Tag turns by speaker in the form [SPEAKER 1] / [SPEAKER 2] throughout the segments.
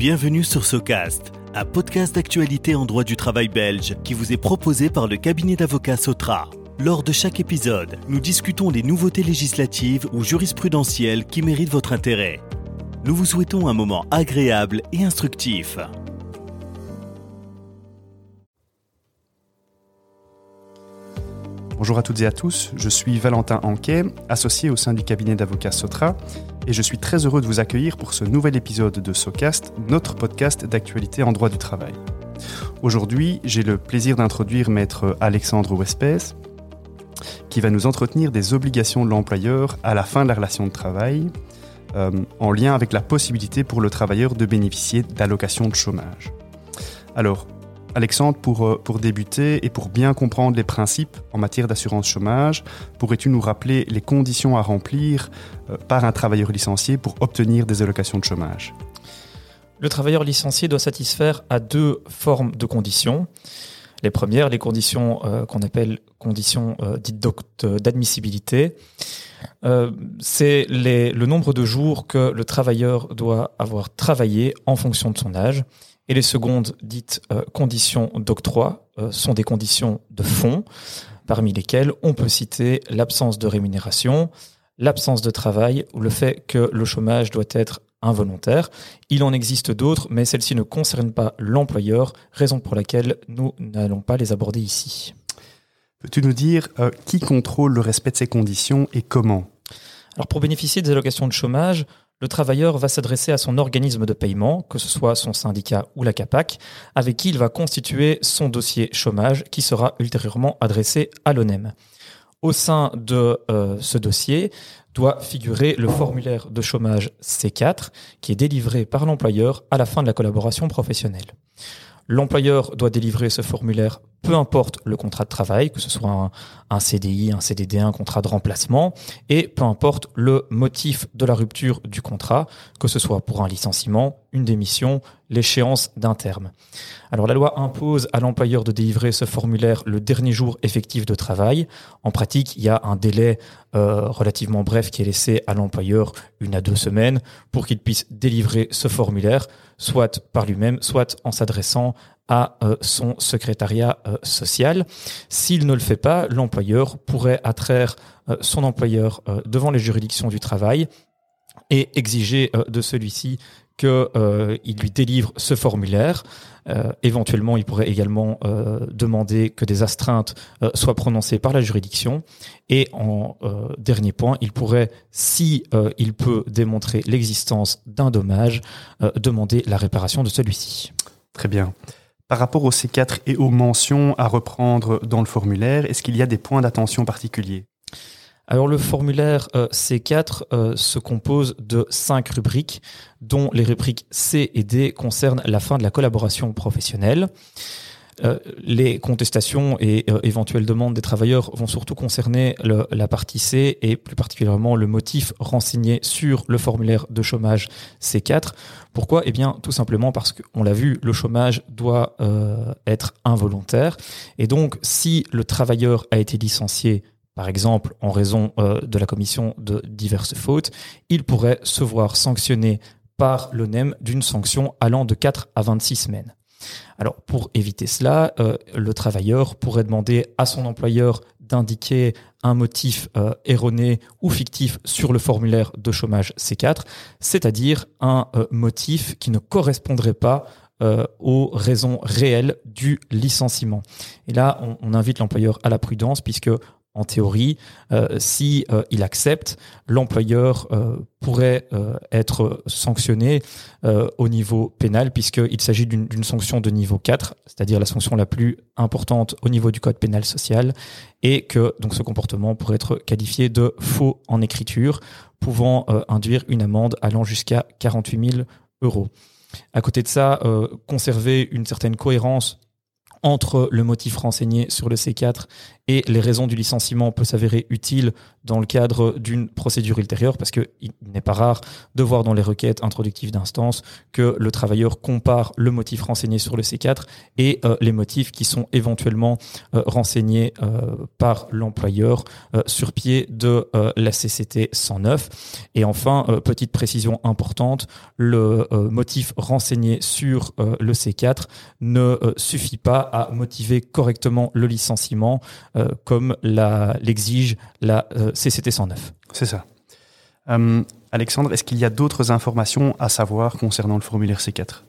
[SPEAKER 1] Bienvenue sur Socast, un podcast d'actualité en droit du travail belge qui vous est proposé par le cabinet d'avocats Sotra. Lors de chaque épisode, nous discutons des nouveautés législatives ou jurisprudentielles qui méritent votre intérêt. Nous vous souhaitons un moment agréable et instructif.
[SPEAKER 2] Bonjour à toutes et à tous, je suis Valentin Anquet, associé au sein du cabinet d'avocats Sotra, et je suis très heureux de vous accueillir pour ce nouvel épisode de SoCast, notre podcast d'actualité en droit du travail. Aujourd'hui, j'ai le plaisir d'introduire maître Alexandre Wespès, qui va nous entretenir des obligations de l'employeur à la fin de la relation de travail, euh, en lien avec la possibilité pour le travailleur de bénéficier d'allocations de chômage. Alors, Alexandre, pour, euh, pour débuter et pour bien comprendre les principes en matière d'assurance chômage, pourrais-tu nous rappeler les conditions à remplir euh, par un travailleur licencié pour obtenir des allocations de chômage?
[SPEAKER 3] Le travailleur licencié doit satisfaire à deux formes de conditions. Les premières, les conditions euh, qu'on appelle conditions dites d'admissibilité. c'est le nombre de jours que le travailleur doit avoir travaillé en fonction de son âge. Et les secondes, dites euh, conditions d'octroi, euh, sont des conditions de fond, parmi lesquelles on peut citer l'absence de rémunération, l'absence de travail ou le fait que le chômage doit être involontaire. Il en existe d'autres, mais celles-ci ne concernent pas l'employeur, raison pour laquelle nous n'allons pas les aborder ici.
[SPEAKER 2] Peux-tu nous dire euh, qui contrôle le respect de ces conditions et comment?
[SPEAKER 3] Alors pour bénéficier des allocations de chômage, le travailleur va s'adresser à son organisme de paiement, que ce soit son syndicat ou la CAPAC, avec qui il va constituer son dossier chômage qui sera ultérieurement adressé à l'ONEM. Au sein de euh, ce dossier doit figurer le formulaire de chômage C4 qui est délivré par l'employeur à la fin de la collaboration professionnelle. L'employeur doit délivrer ce formulaire peu importe le contrat de travail, que ce soit un, CDI, un CDD, un contrat de remplacement, et peu importe le motif de la rupture du contrat, que ce soit pour un licenciement, une démission, l'échéance d'un terme. Alors la loi impose à l'employeur de délivrer ce formulaire le dernier jour effectif de travail. En pratique, il y a un délai euh, relativement bref qui est laissé à l'employeur, une à deux semaines, pour qu'il puisse délivrer ce formulaire, soit par lui-même, soit en s'adressant à euh, son secrétariat euh, social. S'il ne le fait pas, l'employeur pourrait attraire euh, son employeur devant les juridictions du travail et exiger de celui-ci qu'il lui délivre ce formulaire. éventuellement, il pourrait également demander que des astreintes soient prononcées par la juridiction. Et en dernier point, il pourrait, si il peut démontrer l'existence d'un dommage, demander la réparation de celui-ci.
[SPEAKER 2] Très bien. Par rapport au C4 et aux mentions à reprendre dans le formulaire, est-ce qu'il y a des points d'attention particuliers?
[SPEAKER 3] Alors le formulaire euh, C4 euh, se compose de cinq rubriques, dont les rubriques C et D concernent la fin de la collaboration professionnelle. Euh, les contestations et euh, éventuelles demandes des travailleurs vont surtout concerner la partie C et plus particulièrement le motif renseigné sur le formulaire de chômage C4. Pourquoi? Eh bien, tout simplement parce qu'on l'a vu, le chômage doit euh, être involontaire. Et donc, si le travailleur a été licencié par exemple en raison de la commission de diverses fautes, il pourrait se voir sanctionné par l'ONEM d'une sanction allant de 4 à 26 semaines. Alors pour éviter cela, euh, le travailleur pourrait demander à son employeur d'indiquer un motif euh, erroné ou fictif sur le formulaire de chômage C4, c'est-à-dire un euh, motif qui ne correspondrait pas aux raisons réelles du licenciement. Et là, on, on invite l'employeur à la prudence puisque en théorie, euh, si euh, il accepte, l'employeur euh, pourrait être sanctionné au niveau pénal puisqu'il s'agit d'une sanction de niveau 4, c'est-à-dire la sanction la plus importante au niveau du code pénal social, et que donc ce comportement pourrait être qualifié de faux en écriture, pouvant induire une amende allant jusqu'à 48 000 euros. À côté de ça, conserver une certaine cohérence entre le motif renseigné sur le C4 et les raisons du licenciement peuvent s'avérer utiles dans le cadre d'une procédure ultérieure parce qu'il n'est pas rare de voir dans les requêtes introductives d'instance que le travailleur compare le motif renseigné sur le C4 et euh, les motifs qui sont éventuellement euh, renseignés euh, par l'employeur sur pied de la CCT 109. Et enfin, petite précision importante, le motif renseigné sur le C4 ne suffit pas à motiver correctement le licenciement comme l'exige la CCT 109.
[SPEAKER 2] C'est ça. Euh, Alexandre, est-ce qu'il y a d'autres informations à savoir concernant le formulaire C4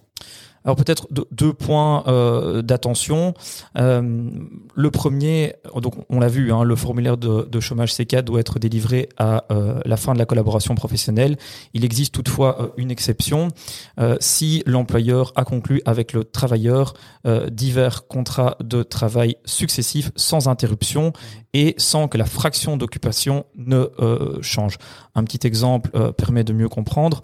[SPEAKER 3] alors peut-être deux, points euh, d'attention. Euh, le premier, donc on l'a vu, hein, le formulaire de, chômage C4 doit être délivré à euh, la fin de la collaboration professionnelle. Il existe toutefois une exception si l'employeur a conclu avec le travailleur divers contrats de travail successifs sans interruption et sans que la fraction d'occupation ne change. Un petit exemple permet de mieux comprendre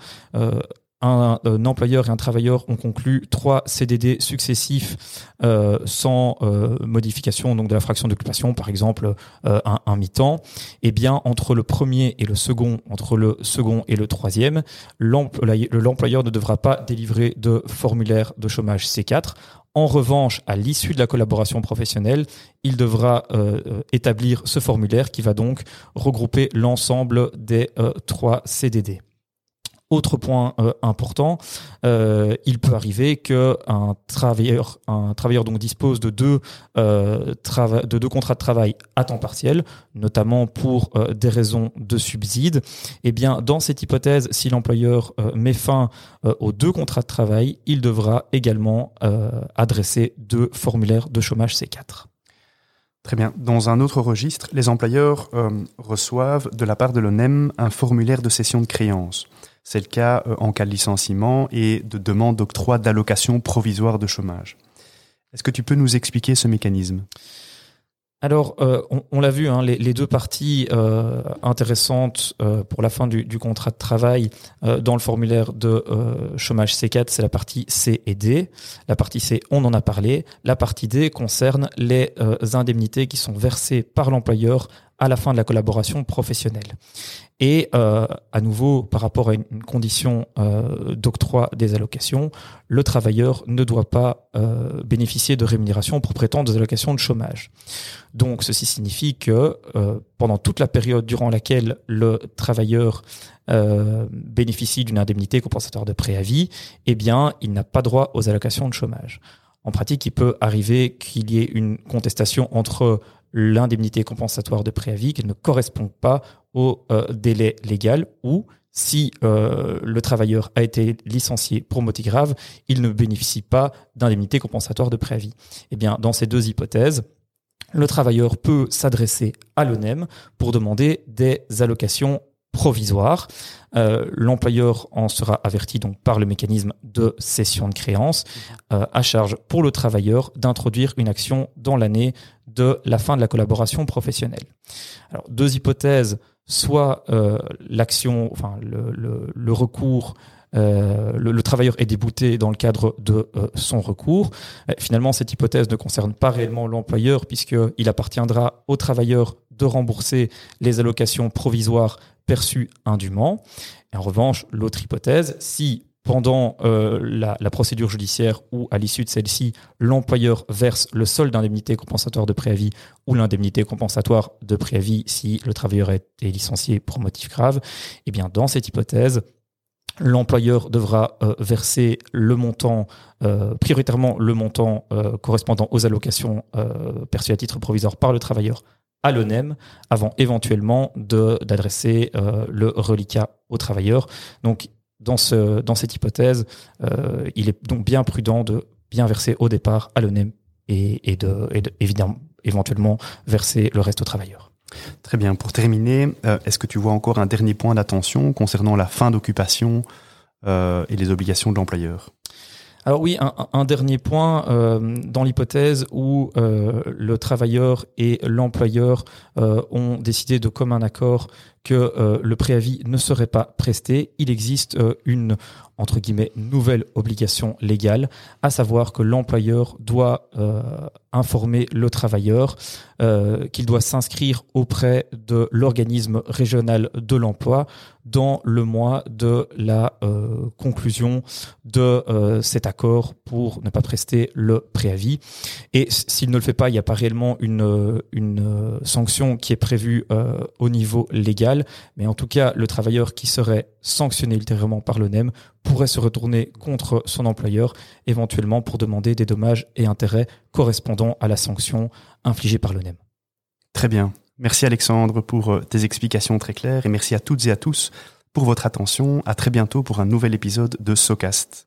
[SPEAKER 3] un, employeur et un travailleur ont conclu trois CDD successifs euh, sans euh, modification donc de la fraction d'occupation, par exemple euh, un, un mi-temps, et eh bien entre le premier et le second, entre le second et le troisième, l'employeur ne devra pas délivrer de formulaire de chômage C4. En revanche, à l'issue de la collaboration professionnelle, il devra établir ce formulaire qui va donc regrouper l'ensemble des trois CDD. Autre point euh, important, euh, il peut arriver que un travailleur, un travailleur donc dispose de deux euh, de deux contrats de travail à temps partiel, notamment pour des raisons de subside. Et eh bien, dans cette hypothèse, si l'employeur met fin aux deux contrats de travail, il devra également adresser deux formulaires de chômage C4.
[SPEAKER 2] Très bien. Dans un autre registre, les employeurs reçoivent de la part de l'ONEM un formulaire de cession de créances. C'est le cas euh, en cas de licenciement et de demande d'octroi d'allocation provisoire de chômage. Est-ce que tu peux nous expliquer ce mécanisme?
[SPEAKER 3] Alors, euh, on, l'a vu, hein, les, deux parties euh, intéressantes pour la fin du, contrat de travail dans le formulaire de chômage C4, c'est la partie C et D. La partie C, on en a parlé. La partie D concerne les indemnités qui sont versées par l'employeur à la fin de la collaboration professionnelle. Et euh, à nouveau, par rapport à une condition euh, d'octroi des allocations, le travailleur ne doit pas euh, bénéficier de rémunération pour prétendre des allocations de chômage. Donc, ceci signifie que pendant toute la période durant laquelle le travailleur bénéficie d'une indemnité compensatoire de préavis, eh bien, il n'a pas droit aux allocations de chômage. En pratique, il peut arriver qu'il y ait une contestation entre l'indemnité compensatoire de préavis qui ne correspond pas au euh, délai légal ou si euh, le travailleur a été licencié pour motif grave, il ne bénéficie pas d'indemnité compensatoire de préavis. Eh bien, dans ces deux hypothèses, le travailleur peut s'adresser à l'ONEM pour demander des allocations provisoires. Euh, l'employeur en sera averti donc par le mécanisme de cession de créance, à charge pour le travailleur d'introduire une action dans l'année de la fin de la collaboration professionnelle. Alors, deux hypothèses soit euh, l'action, enfin le, recours, euh, le, travailleur est débouté dans le cadre de euh, son recours. finalement, cette hypothèse ne concerne pas réellement l'employeur puisqu'il appartiendra au travailleur de rembourser les allocations provisoires perçues indûment. en revanche, l'autre hypothèse, si pendant euh, la, procédure judiciaire ou à l'issue de celle-ci, l'employeur verse le solde d'indemnité compensatoire de préavis ou l'indemnité compensatoire de préavis si le travailleur est, licencié pour motif grave, eh bien dans cette hypothèse, l'employeur devra euh, verser le montant, euh, prioritairement le montant correspondant aux allocations perçues à titre provisoire par le travailleur à l'ONEM avant éventuellement d'adresser le reliquat au travailleur. Donc dans, ce, dans cette hypothèse, euh, il est donc bien prudent de bien verser au départ à l'ONEM et, de, évidemment, éventuellement verser le reste aux travailleurs.
[SPEAKER 2] Très bien. Pour terminer, euh, est-ce que tu vois encore un dernier point d'attention concernant la fin d'occupation euh, et les obligations de l'employeur?
[SPEAKER 3] Alors oui, un, dernier point, dans l'hypothèse où le travailleur et l'employeur ont décidé de commun accord que euh, le préavis ne serait pas presté, il existe euh, une entre guillemets nouvelle obligation légale, à savoir que l'employeur doit euh, informer le travailleur qu'il doit s'inscrire auprès de l'organisme régional de l'emploi dans le mois de la conclusion de cet accord pour ne pas prester le préavis. Et s'il ne le fait pas, il n'y a pas réellement une, une sanction qui est prévue au niveau légal, mais en tout cas, le travailleur qui serait sanctionné ultérieurement par le NEM pourrait se retourner contre son employeur, éventuellement pour demander des dommages et intérêts correspondant à la sanction infligée par le NEM.
[SPEAKER 2] Très bien. Merci Alexandre pour euh, tes explications très claires et merci à toutes et à tous pour votre attention. À très bientôt pour un nouvel épisode de SoCast.